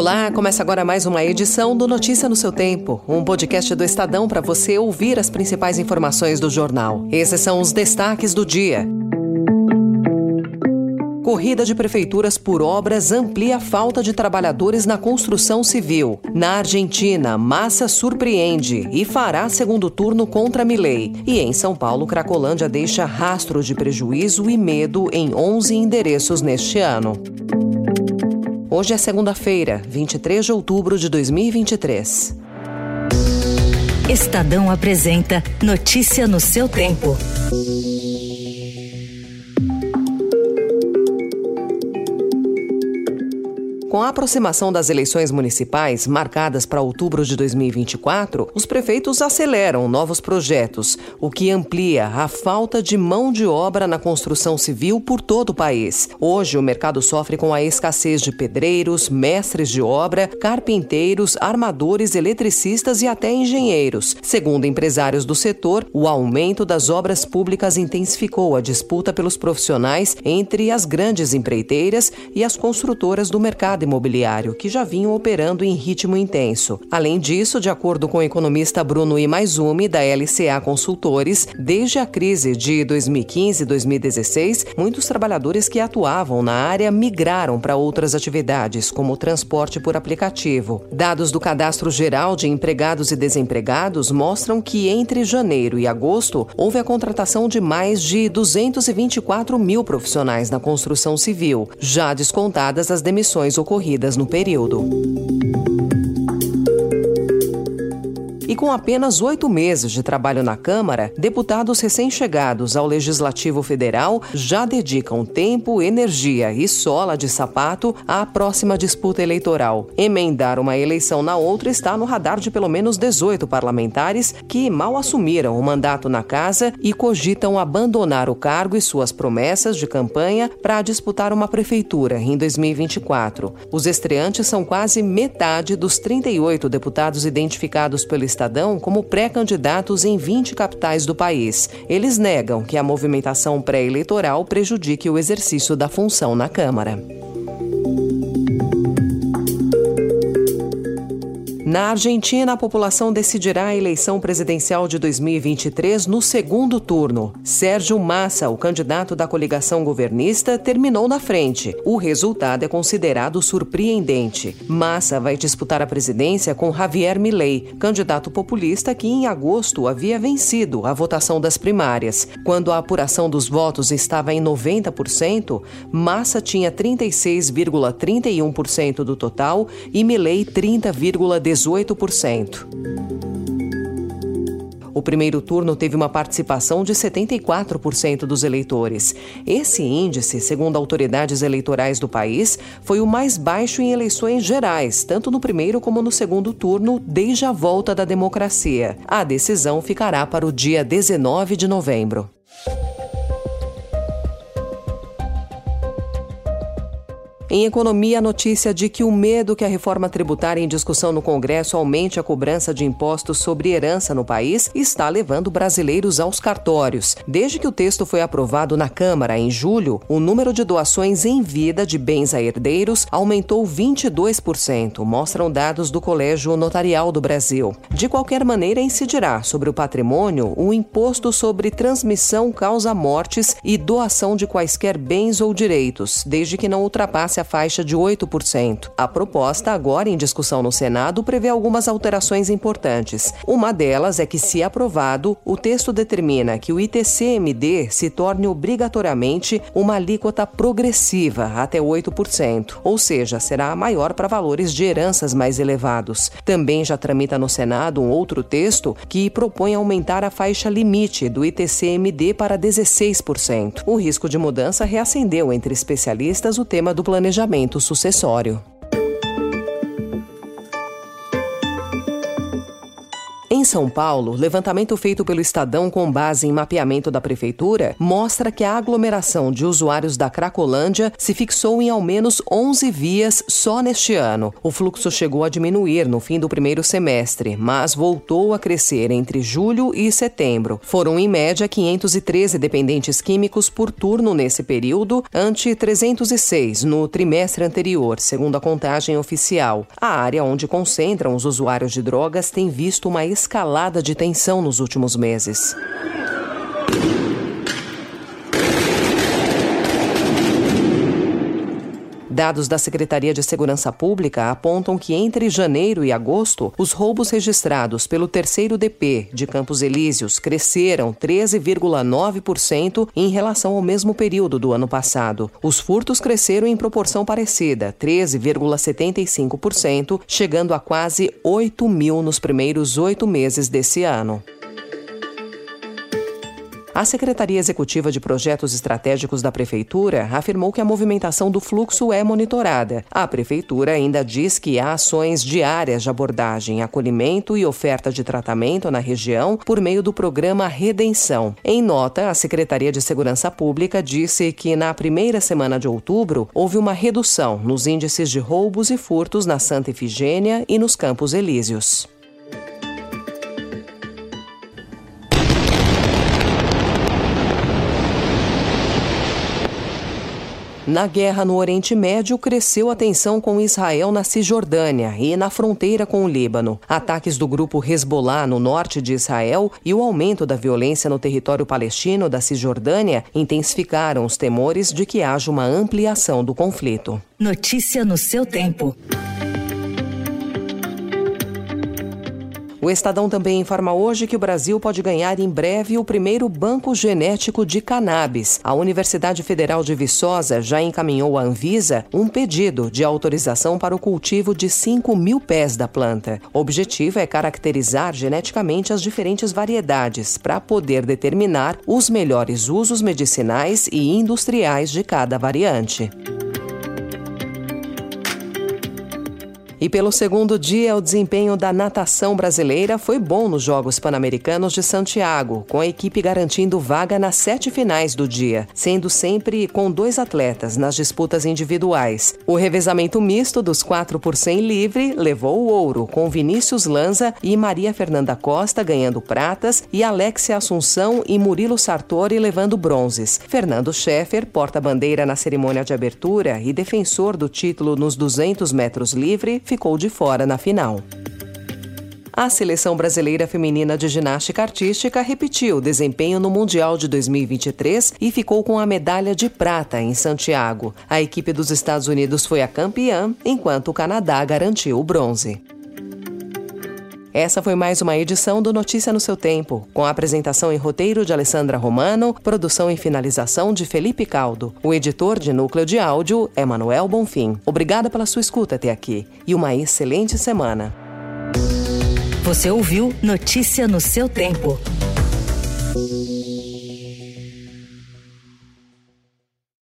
Olá, começa agora mais uma edição do Notícia no seu Tempo, um podcast do Estadão para você ouvir as principais informações do jornal. Esses são os destaques do dia. Corrida de prefeituras por obras amplia a falta de trabalhadores na construção civil. Na Argentina, Massa surpreende e fará segundo turno contra Milei. E em São Paulo, Cracolândia deixa rastro de prejuízo e medo em 11 endereços neste ano. Hoje é segunda-feira, 23 de outubro de 2023. Estadão apresenta Notícia no seu tempo. Com a aproximação das eleições municipais, marcadas para outubro de 2024, os prefeitos aceleram novos projetos, o que amplia a falta de mão de obra na construção civil por todo o país. Hoje, o mercado sofre com a escassez de pedreiros, mestres de obra, carpinteiros, armadores, eletricistas e até engenheiros. Segundo empresários do setor, o aumento das obras públicas intensificou a disputa pelos profissionais entre as grandes empreiteiras e as construtoras do mercado mercado imobiliário, que já vinham operando em ritmo intenso. Além disso, de acordo com o economista Bruno Imaizumi, da LCA Consultores, desde a crise de 2015 e 2016, muitos trabalhadores que atuavam na área migraram para outras atividades, como o transporte por aplicativo. Dados do Cadastro Geral de Empregados e Desempregados mostram que entre janeiro e agosto houve a contratação de mais de 224 mil profissionais na construção civil, já descontadas as demissões ocorridas ocorridas no período. Com apenas oito meses de trabalho na Câmara, deputados recém-chegados ao Legislativo Federal já dedicam tempo, energia e sola de sapato à próxima disputa eleitoral. Emendar uma eleição na outra está no radar de pelo menos 18 parlamentares que mal assumiram o mandato na casa e cogitam abandonar o cargo e suas promessas de campanha para disputar uma prefeitura em 2024. Os estreantes são quase metade dos 38 deputados identificados pelo Estado Como pré-candidatos em 20 capitais do país. Eles negam que a movimentação pré-eleitoral prejudique o exercício da função na Câmara. Na Argentina, a população decidirá a eleição presidencial de 2023 no segundo turno. Sérgio Massa, o candidato da coligação governista, terminou na frente. O resultado é considerado surpreendente. Massa vai disputar a presidência com Javier Milei, candidato populista que em agosto havia vencido a votação das primárias. Quando a apuração dos votos estava em 90%, Massa tinha 36,31% do total e Milei 30,18%. 18%. O primeiro turno teve uma participação de 74% dos eleitores. Esse índice, segundo autoridades eleitorais do país, foi o mais baixo em eleições gerais, tanto no primeiro como no segundo turno, desde a volta da democracia. A decisão ficará para o dia 19 de novembro. Em economia, a notícia de que o medo que a reforma tributária em discussão no Congresso aumente a cobrança de impostos sobre herança no país está levando brasileiros aos cartórios. Desde que o texto foi aprovado na Câmara em julho, o número de doações em vida de bens a herdeiros aumentou 22%, mostram dados do Colégio Notarial do Brasil. De qualquer maneira, incidirá sobre o patrimônio o imposto sobre transmissão causa mortes e doação de quaisquer bens ou direitos, desde que não ultrapasse a faixa de 8%. A proposta, agora em discussão no Senado, prevê algumas alterações importantes. Uma delas é que, se aprovado, o texto determina que o ITCMD se torne obrigatoriamente uma alíquota progressiva até 8%, ou seja, será maior para valores de heranças mais elevados. Também já tramita no Senado um outro texto que propõe aumentar a faixa limite do ITCMD para 16%. O risco de mudança reacendeu entre especialistas o tema do planejamento planejamento sucessório. Em São Paulo, levantamento feito pelo Estadão com base em mapeamento da prefeitura mostra que a aglomeração de usuários da Cracolândia se fixou em ao menos 11 vias só neste ano. O fluxo chegou a diminuir no fim do primeiro semestre, mas voltou a crescer entre julho e setembro. Foram em média 513 dependentes químicos por turno nesse período, ante 306 no trimestre anterior, segundo a contagem oficial. A área onde concentram os usuários de drogas tem visto uma escalada de tensão nos últimos meses. Dados da Secretaria de Segurança Pública apontam que entre janeiro e agosto, os roubos registrados pelo terceiro DP de Campos Elíseos cresceram 13,9% em relação ao mesmo período do ano passado. Os furtos cresceram em proporção parecida, 13,75%, chegando a quase 8 mil nos primeiros oito meses desse ano. A Secretaria Executiva de Projetos Estratégicos da Prefeitura afirmou que a movimentação do fluxo é monitorada. A Prefeitura ainda diz que há ações diárias de abordagem, acolhimento e oferta de tratamento na região por meio do programa Redenção. Em nota, a Secretaria de Segurança Pública disse que na primeira semana de outubro houve uma redução nos índices de roubos e furtos na Santa Efigênia e nos Campos Elíseos. Na guerra no Oriente Médio, cresceu a tensão com Israel na Cisjordânia e na fronteira com o Líbano. Ataques do grupo Hezbollah no norte de Israel e o aumento da violência no território palestino da Cisjordânia intensificaram os temores de que haja uma ampliação do conflito. Notícia no seu tempo. O Estadão também informa hoje que o Brasil pode ganhar em breve o primeiro banco genético de cannabis. A Universidade Federal de Viçosa já encaminhou à Anvisa um pedido de autorização para o cultivo de 5 mil pés da planta. O objetivo é caracterizar geneticamente as diferentes variedades para poder determinar os melhores usos medicinais e industriais de cada variante. E pelo segundo dia, o desempenho da natação brasileira foi bom nos Jogos Pan-Americanos de Santiago, com a equipe garantindo vaga nas sete finais do dia, sendo sempre com dois atletas nas disputas individuais. O revezamento misto dos 4 por 100 livre levou o ouro, com Vinícius Lanza e Maria Fernanda Costa ganhando pratas e Alexia Assunção e Murilo Sartori levando bronzes. Fernando Scheffer, porta-bandeira na cerimônia de abertura e defensor do título nos 200 metros livre, ficou de fora na final. A seleção brasileira feminina de ginástica artística repetiu o desempenho no Mundial de 2023 e ficou com a medalha de prata em Santiago. A equipe dos Estados Unidos foi a campeã, enquanto o Canadá garantiu o bronze. Essa foi mais uma edição do Notícia no seu Tempo, com a apresentação em roteiro de Alessandra Romano, produção e finalização de Felipe Caldo. O editor de núcleo de áudio é Manuel Bonfim. Obrigada pela sua escuta até aqui e uma excelente semana. Você ouviu Notícia no seu Tempo.